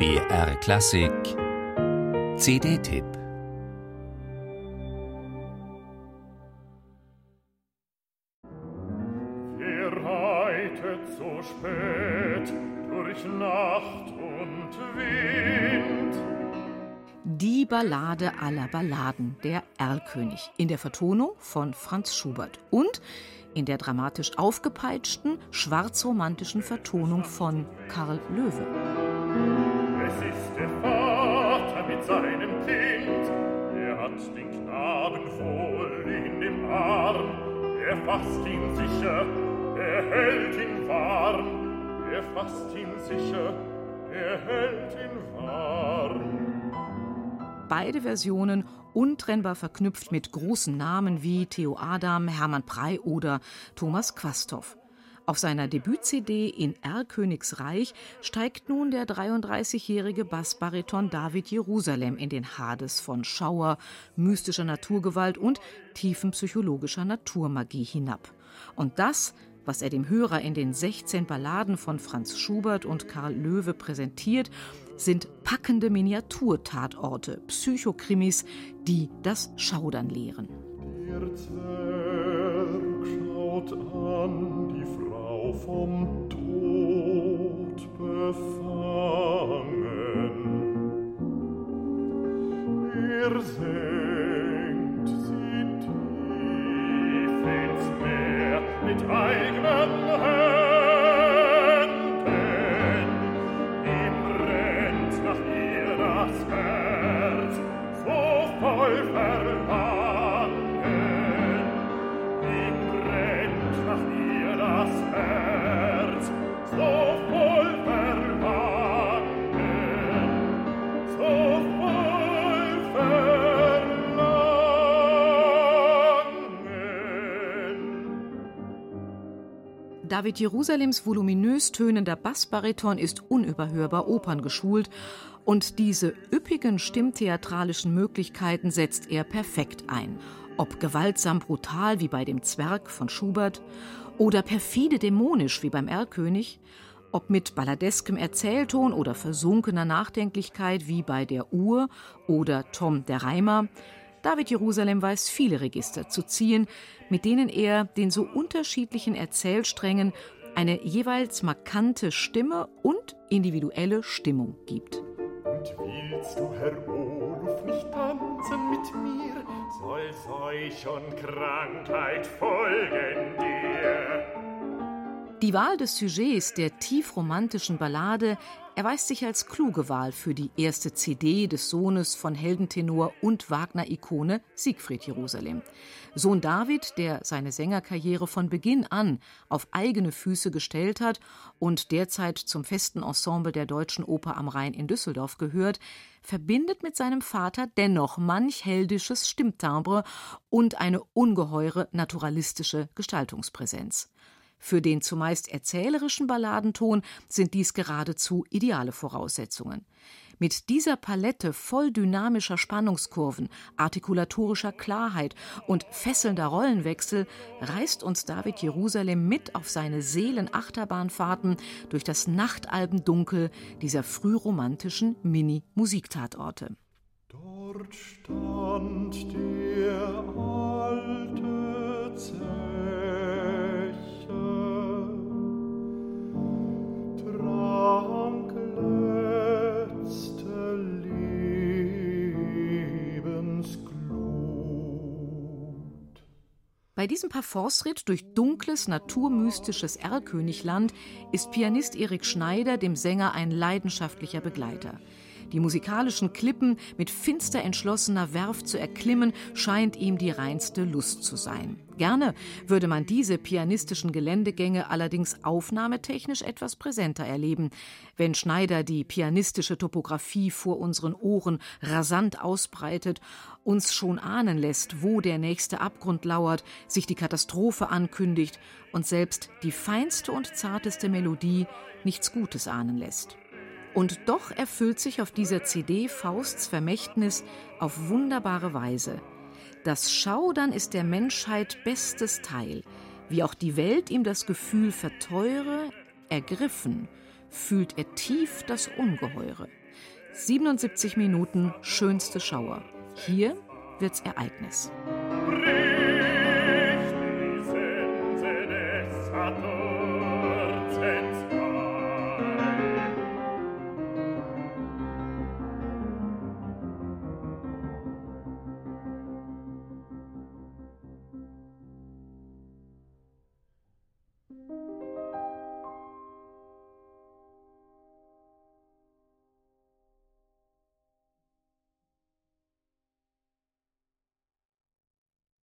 BR Klassik CD-Tipp Wer reitet so spät durch Nacht und Wind? Die Ballade aller Balladen, der Erlkönig, in der Vertonung von Franz Schubert und in der dramatisch aufgepeitschten, schwarzromantischen Vertonung von Karl Löwe. Es ist der Vater mit seinem Kind, er hat den Knaben wohl in dem Arm, er fasst ihn sicher, er hält ihn warm, er fasst ihn sicher, er hält ihn warm. Beide Versionen untrennbar verknüpft mit großen Namen wie Theo Adam, Hermann Prey oder Thomas Quasthoff. Auf seiner Debüt-CD in Erlkönigsreich steigt nun der 33-jährige Bassbariton David Jerusalem in den Hades von Schauer, mystischer Naturgewalt und tiefen psychologischer Naturmagie hinab. Und das was er dem Hörer in den 16 Balladen von Franz Schubert und Karl Löwe präsentiert, sind packende Miniaturtatorte, Psychokrimis, die das Schaudern lehren. senkt sie tief ins Meer mit eignen Händen. Ihm brennt nach ihr das Herz, so voll verletzt, David Jerusalems voluminös tönender Bassbariton ist unüberhörbar operngeschult und diese üppigen stimmtheatralischen Möglichkeiten setzt er perfekt ein. Ob gewaltsam brutal wie bei dem Zwerg von Schubert oder perfide dämonisch wie beim Erlkönig, ob mit balladeskem Erzählton oder versunkener Nachdenklichkeit wie bei der Uhr oder Tom der Reimer, David Jerusalem weiß viele Register zu ziehen, mit denen er den so unterschiedlichen Erzählsträngen eine jeweils markante Stimme und individuelle Stimmung gibt. Und willst du, Herr Oluf, nicht tanzen mit mir? Soll Seuch und Krankheit folgen dir. Die Wahl des Sujets der tiefromantischen Ballade erweist sich als kluge Wahl für die erste CD des Sohnes von Heldentenor und Wagner-Ikone Siegfried Jerusalem. Sohn David, der seine Sängerkarriere von Beginn an auf eigene Füße gestellt hat und derzeit zum festen Ensemble der Deutschen Oper am Rhein in Düsseldorf gehört, verbindet mit seinem Vater dennoch manch heldisches Stimmtimbre und eine ungeheure naturalistische Gestaltungspräsenz. Für den zumeist erzählerischen Balladenton sind dies geradezu ideale Voraussetzungen. Mit dieser Palette voll dynamischer Spannungskurven, artikulatorischer Klarheit und fesselnder Rollenwechsel reißt uns David Jerusalem mit auf seine Seelenachterbahnfahrten durch das Nachtalbendunkel dieser frühromantischen Mini-Musiktatorte. Dort stand der Bei diesem Parforceritt durch dunkles, naturmystisches Erlkönigland ist Pianist Erik Schneider dem Sänger ein leidenschaftlicher Begleiter. Die musikalischen Klippen mit finster entschlossener Werf zu erklimmen, scheint ihm die reinste Lust zu sein. Gerne würde man diese pianistischen Geländegänge allerdings aufnahmetechnisch etwas präsenter erleben, wenn Schneider die pianistische Topographie vor unseren Ohren rasant ausbreitet, uns schon ahnen lässt, wo der nächste Abgrund lauert, sich die Katastrophe ankündigt und selbst die feinste und zarteste Melodie nichts Gutes ahnen lässt. Und doch erfüllt sich auf dieser CD Fausts Vermächtnis auf wunderbare Weise. Das Schaudern ist der Menschheit bestes Teil, wie auch die Welt ihm das Gefühl verteure, ergriffen, fühlt er tief das Ungeheure. 77 Minuten schönste Schauer. Hier wird's Ereignis.